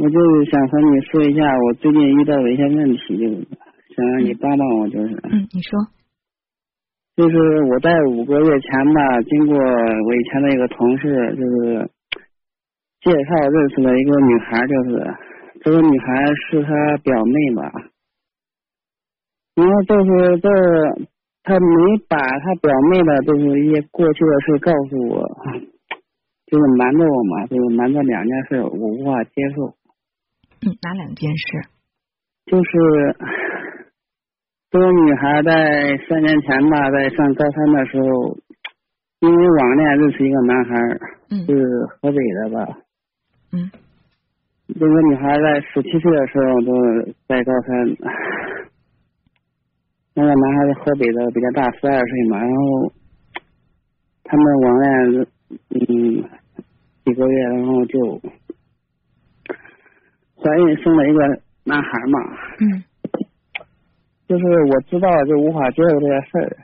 我就是想和你说一下我最近遇到的一些问题，就是想让你帮帮我，就是。嗯，你说。就是我在五个月前吧，经过我以前的一个同事，就是介绍认识了一个女孩，就是这个女孩是她表妹吧。然后就是这，她没把她表妹的，就是一些过去的事告诉我，就是瞒着我嘛，就是瞒着两件事，我无法接受。嗯，哪两件事？就是。这个女孩在三年前吧，在上高三的时候，因为网恋认识一个男孩，是河北的吧。嗯。这个女孩在十七岁的时候都在高三，那个男孩是河北的，比较大，十二岁嘛。然后他们网恋嗯几个月，然后就怀孕生了一个男孩嘛。嗯。就是我知道就无法接受这件事儿，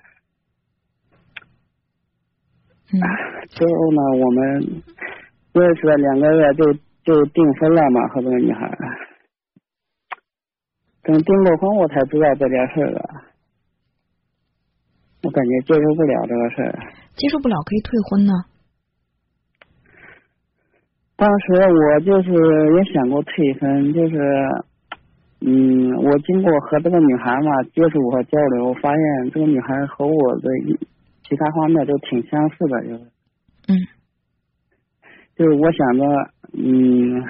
之后呢，我们认识了两个月就就订婚了嘛，和这个女孩，等订过婚我才知道这件事儿的，我感觉接受不了这个事儿。接受不了可以退婚呢。当时我就是也想过退婚，就是。嗯，我经过和这个女孩嘛接触和交流，发现这个女孩和我的其他方面都挺相似的，就是，嗯，就是我想着，嗯，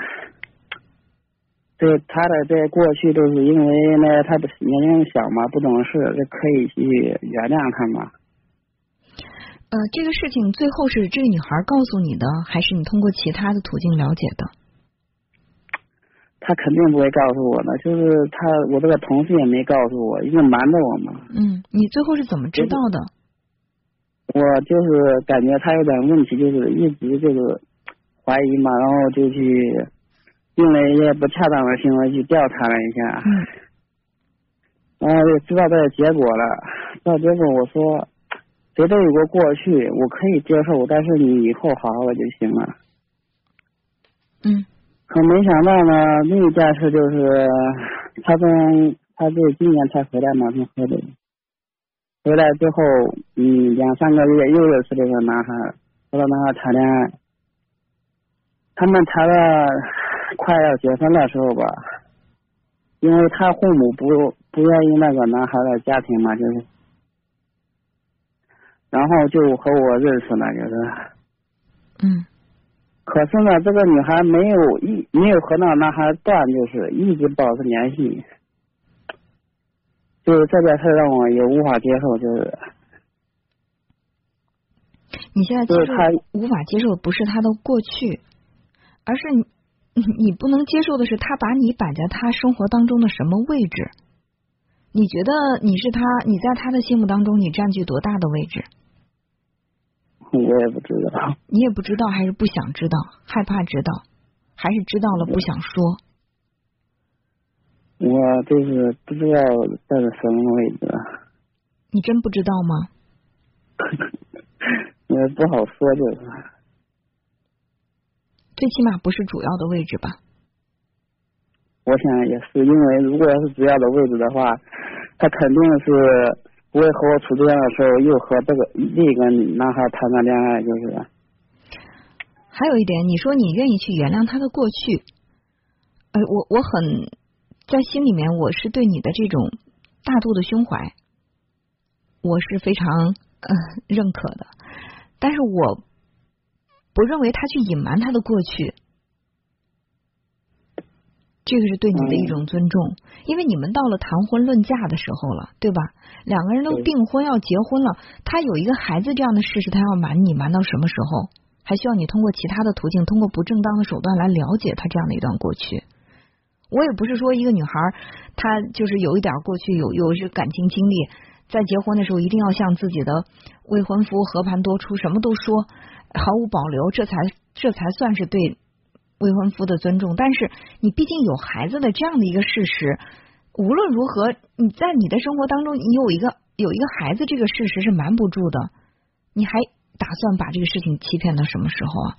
这她的在过去都是因为呢，她的年龄小嘛，不懂事，就可以去原谅她嘛。呃，这个事情最后是这个女孩告诉你的，还是你通过其他的途径了解的？他肯定不会告诉我的，就是他，我这个同事也没告诉我，因为瞒着我嘛。嗯，你最后是怎么知道的？我就是感觉他有点问题，就是一直就是怀疑嘛，然后就去用了一些不恰当的行为去调查了一下，嗯然后就知道这个结果了。知道结果，我说谁都有个过去，我可以接受，但是你以后好好的就行了。嗯。可没想到呢，另一件事就是，他从他就今年才回来嘛，从河北回来之后，嗯，两三个月又认识了一个男孩，和那男孩谈恋爱。他们谈了快要结婚的时候吧，因为他父母不不愿意那个男孩的家庭嘛，就是，然后就和我认识了，就是，嗯。可是呢，这个女孩没有一没有和那个男孩断，就是一直保持联系，就是这件事让我也无法接受，就是。你现在接受无法接受的不是他的过去，而是你 你不能接受的是他把你摆在他生活当中的什么位置？你觉得你是他，你在他的心目当中你占据多大的位置？我也不知道，你也不知道，还是不想知道，害怕知道，还是知道了不想说？我就是不知道在什么位置。你真不知道吗？也不好说，就是。最起码不是主要的位置吧？我想也是，因为如果要是主要的位置的话，他肯定是。不会和我处对象的时候，又和这个另一个男孩谈个恋爱，就是。还有一点，你说你愿意去原谅他的过去，呃，我我很在心里面，我是对你的这种大度的胸怀，我是非常呃认可的，但是我不认为他去隐瞒他的过去。这个是对你的一种尊重，因为你们到了谈婚论嫁的时候了，对吧？两个人都订婚要结婚了，他有一个孩子这样的事实，他要瞒你瞒到什么时候？还需要你通过其他的途径，通过不正当的手段来了解他这样的一段过去。我也不是说一个女孩她就是有一点过去，有有些感情经历，在结婚的时候一定要向自己的未婚夫和盘托出，什么都说，毫无保留，这才这才算是对。未婚夫的尊重，但是你毕竟有孩子的这样的一个事实，无论如何，你在你的生活当中，你有一个有一个孩子，这个事实是瞒不住的。你还打算把这个事情欺骗到什么时候啊？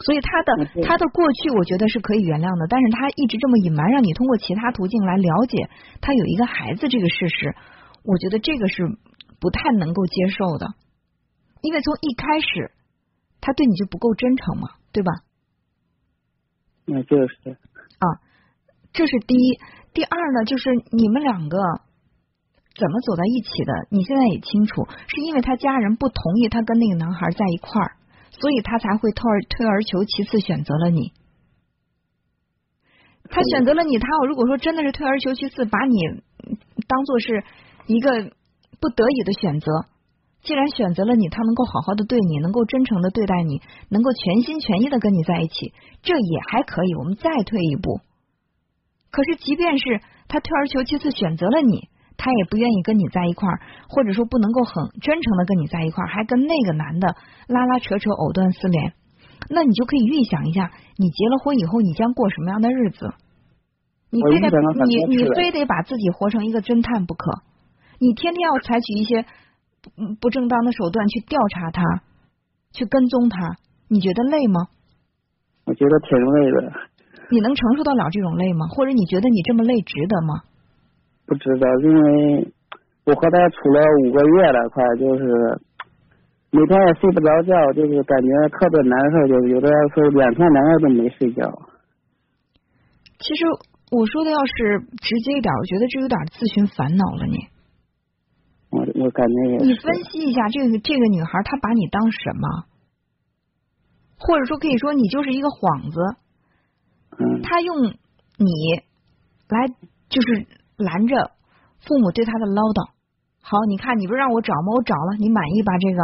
所以他的他的过去，我觉得是可以原谅的，但是他一直这么隐瞒，让你通过其他途径来了解他有一个孩子这个事实，我觉得这个是不太能够接受的，因为从一开始他对你就不够真诚嘛，对吧？那就是啊，这是第一。第二呢，就是你们两个怎么走在一起的？你现在也清楚，是因为他家人不同意他跟那个男孩在一块儿，所以他才会退而退而求其次选择了你。他选择了你，他如果说真的是退而求其次，把你当做是一个不得已的选择，既然选择了你，他能够好好的对你，能够真诚的对待你，能够全心全意的跟你在一起，这也还可以。我们再退一步。可是，即便是他退而求其次选择了你，他也不愿意跟你在一块儿，或者说不能够很真诚的跟你在一块儿，还跟那个男的拉拉扯扯、藕断丝连。那你就可以预想一下，你结了婚以后，你将过什么样的日子？你非得你你非得把自己活成一个侦探不可？你天天要采取一些不不正当的手段去调查他，去跟踪他，你觉得累吗？我觉得挺累的。你能承受得了这种累吗？或者你觉得你这么累值得吗？不值得，因为我和他处了五个月了，快就是每天也睡不着觉，就是感觉特别难受，就是有的时候两天两夜都没睡觉。其实我说的要是直接一点，我觉得这有点自寻烦恼了。你，我我感觉也。你分析一下，这个这个女孩她把你当什么？或者说可以说你就是一个幌子。她用你来就是拦着父母对她的唠叨。好，你看你不是让我找吗？我找了，你满意吧？这个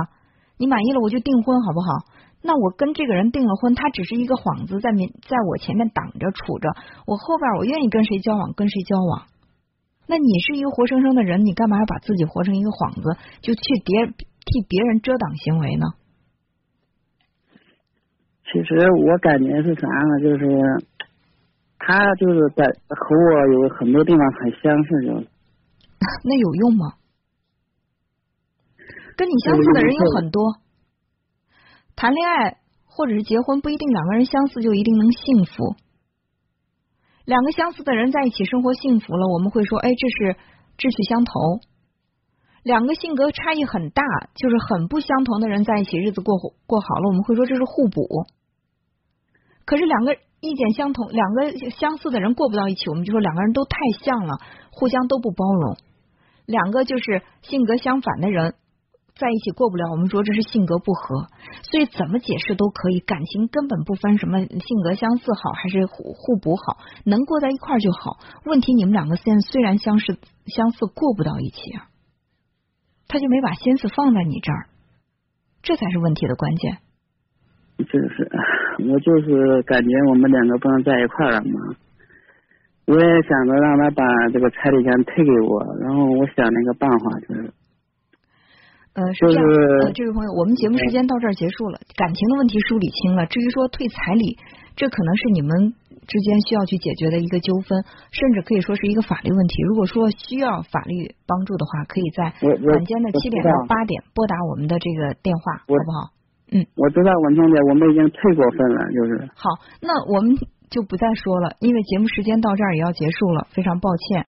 你满意了，我就订婚，好不好？那我跟这个人订了婚，他只是一个幌子，在面在我前面挡着杵着，我后边我愿意跟谁交往跟谁交往。那你是一个活生生的人，你干嘛要把自己活成一个幌子，就去别替别人遮挡行为呢？其实我感觉是啥呢？就是。他就是在和我有很多地方很相似，就 那有用吗？跟你相似的人有很多，谈恋爱或者是结婚不一定两个人相似就一定能幸福。两个相似的人在一起生活幸福了，我们会说，哎，这是志趣相投。两个性格差异很大，就是很不相同的人在一起，日子过过好了，我们会说这是互补。可是两个。意见相同，两个相似的人过不到一起，我们就说两个人都太像了，互相都不包容。两个就是性格相反的人在一起过不了，我们说这是性格不合。所以怎么解释都可以，感情根本不分什么性格相似好还是互补好，能过在一块儿就好。问题你们两个现在虽然相似相似，过不到一起啊，他就没把心思放在你这儿，这才是问题的关键。就是，我就是感觉我们两个不能在一块了嘛。我也想着让他把这个彩礼钱退给我，然后我想那个办法就是，呃，是这样，呃，这位朋友，我们节目时间到这儿结束了，感情的问题梳理清了。至于说退彩礼，这可能是你们之间需要去解决的一个纠纷，甚至可以说是一个法律问题。如果说需要法律帮助的话，可以在晚间的七点到八点拨打我们的这个电话，好不好？嗯，我知道文彤姐，我们已经退过分了，就是。好，那我们就不再说了，因为节目时间到这儿也要结束了，非常抱歉。